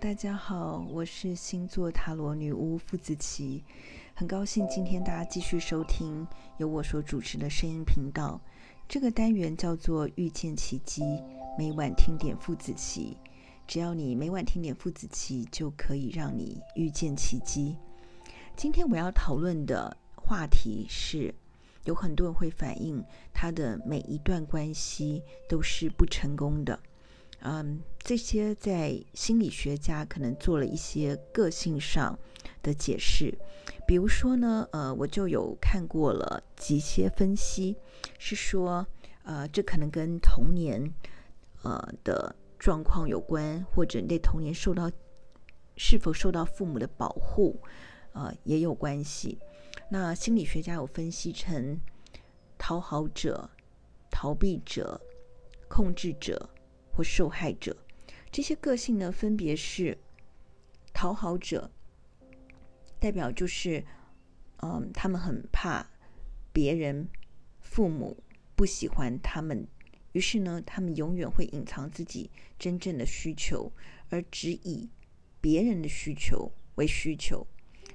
大家好，我是星座塔罗女巫傅子琪，很高兴今天大家继续收听由我所主持的声音频道。这个单元叫做遇见奇迹，每晚听点傅子琪，只要你每晚听点傅子琪，就可以让你遇见奇迹。今天我要讨论的话题是，有很多人会反映他的每一段关系都是不成功的。嗯，这些在心理学家可能做了一些个性上的解释，比如说呢，呃，我就有看过了几些分析，是说，呃，这可能跟童年，呃的状况有关，或者你童年受到是否受到父母的保护，呃，也有关系。那心理学家有分析成讨好者、逃避者、控制者。或受害者，这些个性呢，分别是讨好者，代表就是，嗯，他们很怕别人父母不喜欢他们，于是呢，他们永远会隐藏自己真正的需求，而只以别人的需求为需求。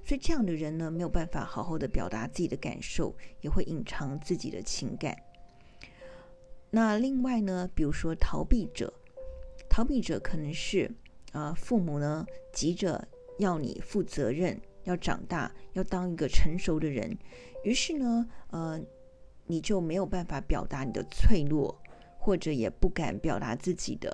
所以这样的人呢，没有办法好好的表达自己的感受，也会隐藏自己的情感。那另外呢，比如说逃避者，逃避者可能是啊、父母呢急着要你负责任，要长大，要当一个成熟的人，于是呢，呃，你就没有办法表达你的脆弱，或者也不敢表达自己的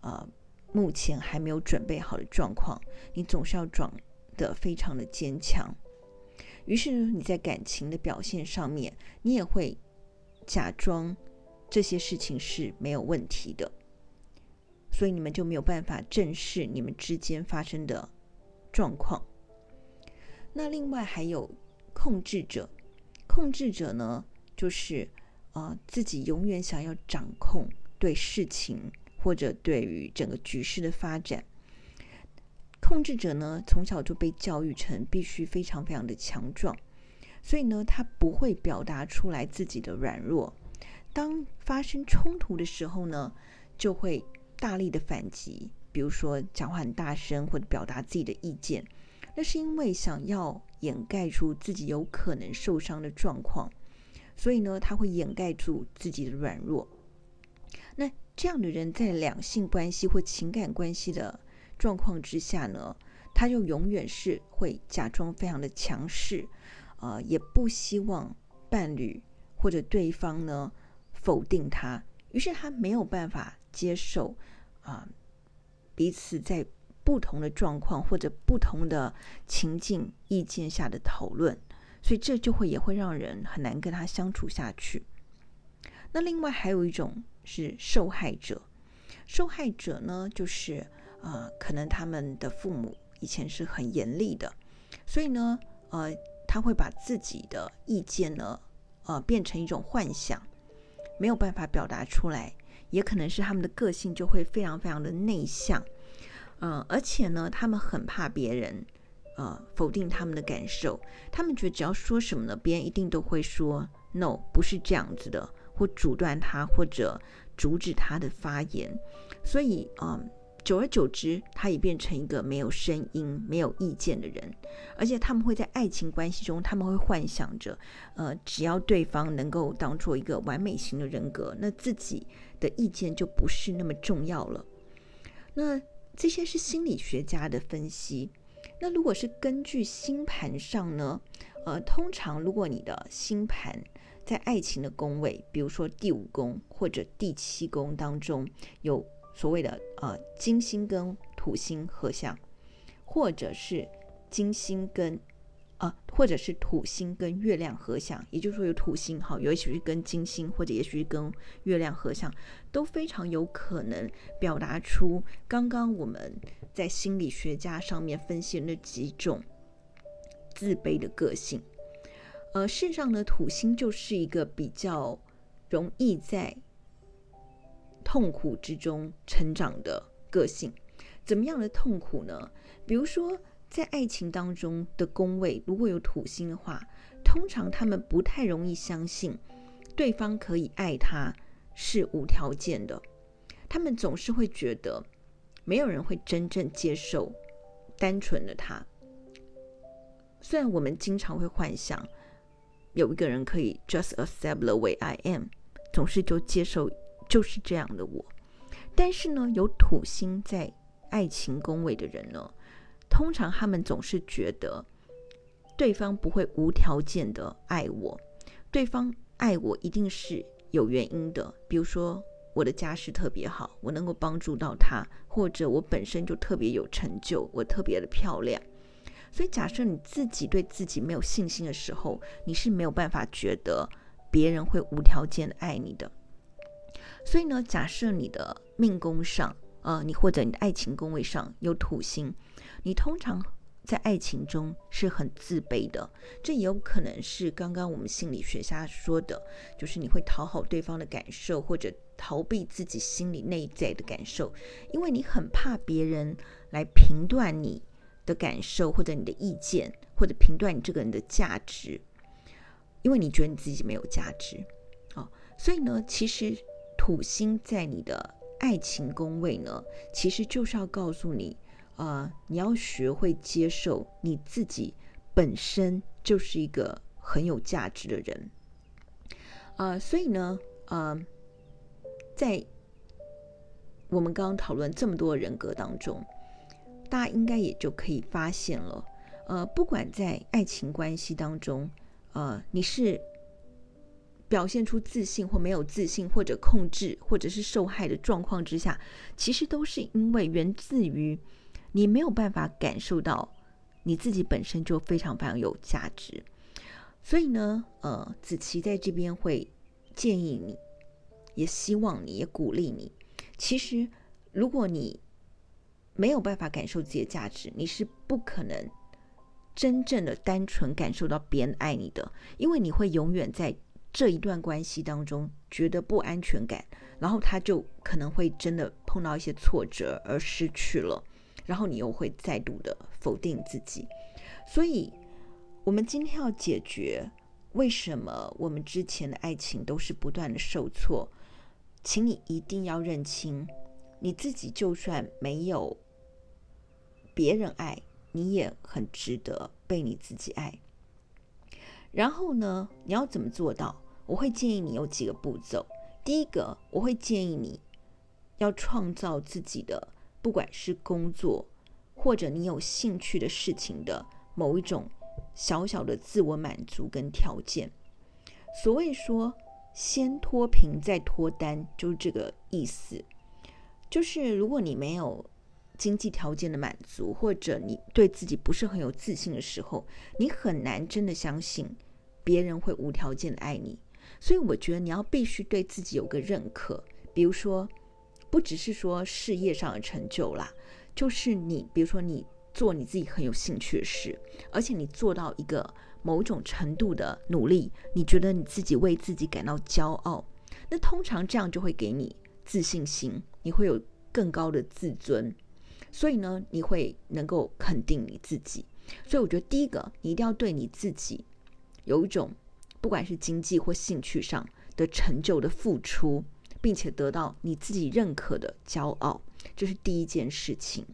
啊、呃，目前还没有准备好的状况，你总是要装得非常的坚强，于是你在感情的表现上面，你也会假装。这些事情是没有问题的，所以你们就没有办法正视你们之间发生的状况。那另外还有控制者，控制者呢，就是啊、自己永远想要掌控对事情或者对于整个局势的发展。控制者呢，从小就被教育成必须非常非常的强壮，所以呢，他不会表达出来自己的软弱。当发生冲突的时候呢，就会大力的反击，比如说讲话很大声或者表达自己的意见，那是因为想要掩盖住自己有可能受伤的状况，所以呢，他会掩盖住自己的软弱。那这样的人在两性关系或情感关系的状况之下呢，他就永远是会假装非常的强势，啊、呃，也不希望伴侣或者对方呢。否定他，于是他没有办法接受啊，彼此在不同的状况或者不同的情境意见下的讨论，所以这就会也会让人很难跟他相处下去。那另外还有一种是受害者，受害者呢，就是啊，可能他们的父母以前是很严厉的，所以呢，呃，他会把自己的意见呢，呃，变成一种幻想。没有办法表达出来，也可能是他们的个性就会非常非常的内向，嗯、而且呢，他们很怕别人，呃，否定他们的感受，他们觉得只要说什么呢，别人一定都会说 “no”，不是这样子的，或阻断他，或者阻止他的发言，所以，嗯、久而久之，他也变成一个没有声音、没有意见的人。而且他们会在爱情关系中，他们会幻想着，呃，只要对方能够当做一个完美型的人格，那自己的意见就不是那么重要了。那这些是心理学家的分析。那如果是根据星盘上呢？呃，通常如果你的星盘在爱情的宫位，比如说第五宫或者第七宫当中有。所谓的呃金星跟土星合相，或者是金星跟啊、呃，或者是土星跟月亮合相，也就是说有土星哈，也许是跟金星，或者也许是跟月亮合相，都非常有可能表达出刚刚我们在心理学家上面分析的那几种自卑的个性。呃，事实上呢，土星就是一个比较容易在痛苦之中成长的个性，怎么样的痛苦呢？比如说，在爱情当中的宫位如果有土星的话，通常他们不太容易相信对方可以爱他是无条件的，他们总是会觉得没有人会真正接受单纯的他。虽然我们经常会幻想有一个人可以 just accept the way I am，总是就接受就是这样的我，但是呢，有土星在爱情宫位的人呢，通常他们总是觉得对方不会无条件的爱我，对方爱我一定是有原因的，比如说我的家世特别好，我能够帮助到他，或者我本身就特别有成就，我特别的漂亮。所以，假设你自己对自己没有信心的时候，你是没有办法觉得别人会无条件的爱你的。所以呢，假设你的命宫上，呃，你或者你的爱情宫位上有土星，你通常在爱情中是很自卑的。这也有可能是刚刚我们心理学家说的，就是你会讨好对方的感受，或者逃避自己心里内在的感受，因为你很怕别人来评断你。的感受，或者你的意见，或者评断你这个人的价值，因为你觉得你自己没有价值，哦，所以呢，其实土星在你的爱情宫位呢，其实就是要告诉你，呃，你要学会接受你自己本身就是一个很有价值的人，呃，所以呢，呃，在我们刚刚讨论这么多人格当中。大家应该也就可以发现了，呃，不管在爱情关系当中，呃，你是表现出自信或没有自信，或者控制，或者是受害的状况之下，其实都是因为源自于你没有办法感受到你自己本身就非常非常有价值。所以呢，呃，子琪在这边会建议你，也希望你，也鼓励你，其实如果你没有办法感受自己的价值，你是不可能真正的单纯感受到别人爱你的，因为你会永远在这一段关系当中觉得不安全感，然后他就可能会真的碰到一些挫折而失去了，然后你又会再度的否定自己。所以，我们今天要解决为什么我们之前的爱情都是不断的受挫，请你一定要认清，你自己就算没有。别人爱你也很值得被你自己爱。然后呢，你要怎么做到？我会建议你有几个步骤。第一个，我会建议你要创造自己的，不管是工作或者你有兴趣的事情的某一种小小的自我满足跟条件。所谓说先脱贫再脱单，就是这个意思。就是如果你没有。经济条件的满足，或者你对自己不是很有自信的时候，你很难真的相信别人会无条件的爱你。所以我觉得你要必须对自己有个认可，比如说，不只是说事业上的成就啦，就是你，比如说你做你自己很有兴趣的事，而且你做到一个某种程度的努力，你觉得你自己为自己感到骄傲，那通常这样就会给你自信心，你会有更高的自尊。所以呢，你会能够肯定你自己。所以我觉得，第一个，你一定要对你自己有一种，不管是经济或兴趣上的成就的付出，并且得到你自己认可的骄傲，这是第一件事情。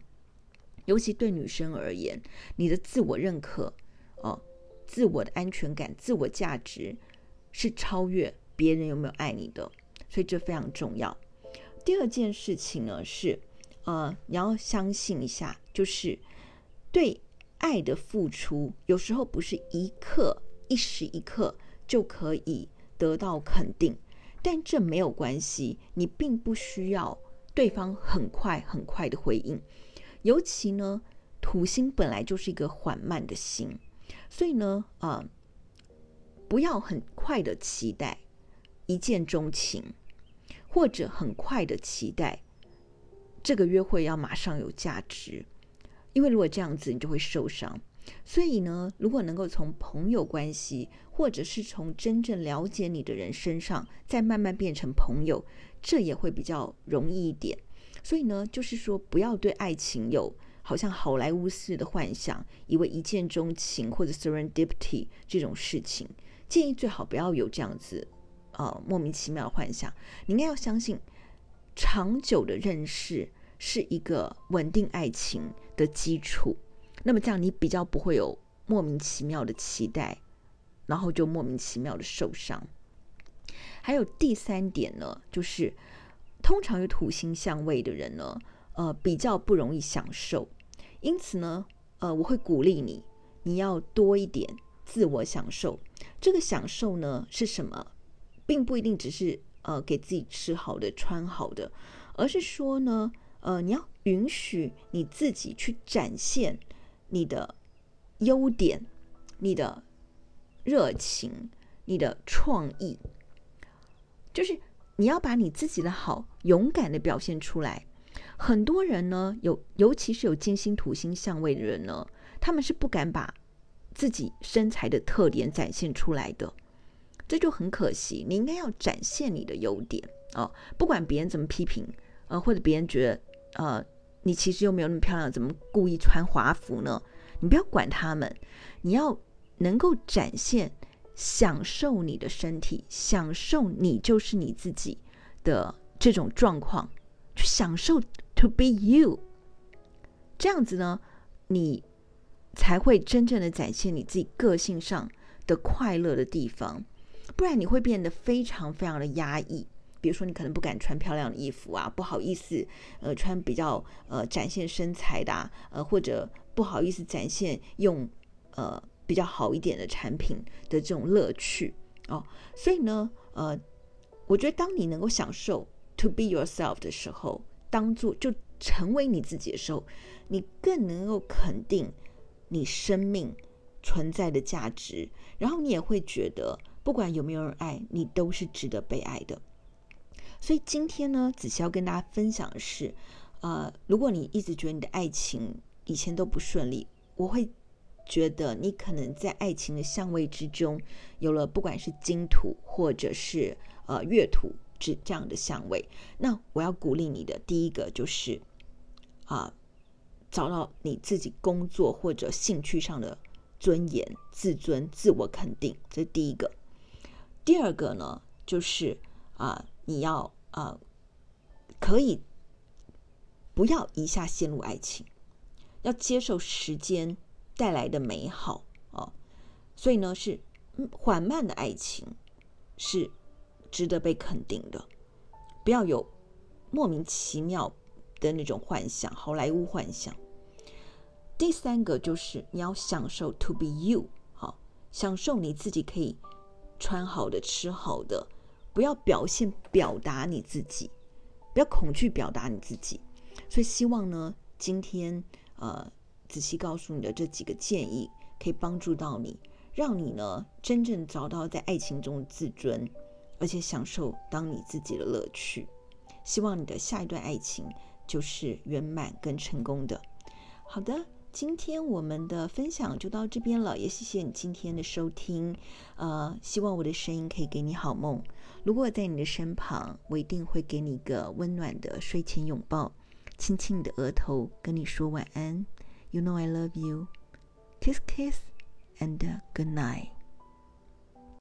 尤其对女生而言，你的自我认可，哦，自我的安全感、自我价值是超越别人有没有爱你的，所以这非常重要。第二件事情呢是。呃，你要相信一下，就是对爱的付出，有时候不是一刻、一时一刻就可以得到肯定，但这没有关系，你并不需要对方很快很快的回应。尤其呢，土星本来就是一个缓慢的星，所以呢，啊、呃，不要很快的期待一见钟情，或者很快的期待。这个约会要马上有价值，因为如果这样子，你就会受伤。所以呢，如果能够从朋友关系，或者是从真正了解你的人身上，再慢慢变成朋友，这也会比较容易一点。所以呢，就是说，不要对爱情有好像好莱坞式的幻想，以为一见钟情或者 serendipity 这种事情，建议最好不要有这样子，呃，莫名其妙的幻想。你应该要相信，长久的认识。是一个稳定爱情的基础。那么这样你比较不会有莫名其妙的期待，然后就莫名其妙的受伤。还有第三点呢，就是通常有土星相位的人呢，呃，比较不容易享受。因此呢，呃，我会鼓励你，你要多一点自我享受。这个享受呢是什么？并不一定只是呃给自己吃好的、穿好的，而是说呢，呃，你要允许你自己去展现你的优点、你的热情、你的创意，就是你要把你自己的好勇敢的表现出来。很多人呢，有尤其是有金星、土星相位的人呢，他们是不敢把自己身材的特点展现出来的，这就很可惜。你应该要展现你的优点哦，不管别人怎么批评，呃，或者别人觉得，呃，你其实又没有那么漂亮，怎么故意穿华服呢？你不要管他们，你要能够展现，享受你的身体，享受你就是你自己的这种状况，去享受。To be you，这样子呢，你才会真正的展现你自己个性上的快乐的地方。不然你会变得非常非常的压抑。比如说，你可能不敢穿漂亮的衣服啊，不好意思，呃，穿比较呃展现身材的啊，呃，或者不好意思展现用呃比较好一点的产品的这种乐趣哦。所以呢，呃，我觉得当你能够享受 to be yourself 的时候。当做就成为你自己的时候，你更能够肯定你生命存在的价值，然后你也会觉得，不管有没有人爱你，都是值得被爱的。所以今天呢，子熙要跟大家分享的是，呃，如果你一直觉得你的爱情以前都不顺利，我会觉得你可能在爱情的相位之中有了，不管是金土或者是呃月土。这这样的相位，那我要鼓励你的第一个就是啊，找到你自己工作或者兴趣上的尊严、自尊、自我肯定，这是第一个。第二个呢，就是啊，你要啊，可以不要一下陷入爱情，要接受时间带来的美好哦。所以呢，是缓慢的爱情是。值得被肯定的，不要有莫名其妙的那种幻想，好莱坞幻想。第三个就是你要享受 to be you，好，享受你自己可以穿好的、吃好的，不要表现表达你自己，不要恐惧表达你自己。所以希望呢，今天呃，子熙告诉你的这几个建议，可以帮助到你，让你呢真正找到在爱情中的自尊。而且享受当你自己的乐趣，希望你的下一段爱情就是圆满跟成功的。好的，今天我们的分享就到这边了，也谢谢你今天的收听。呃，希望我的声音可以给你好梦。如果我在你的身旁，我一定会给你一个温暖的睡前拥抱，亲亲你的额头，跟你说晚安。You know I love you. Kiss, kiss, and good night.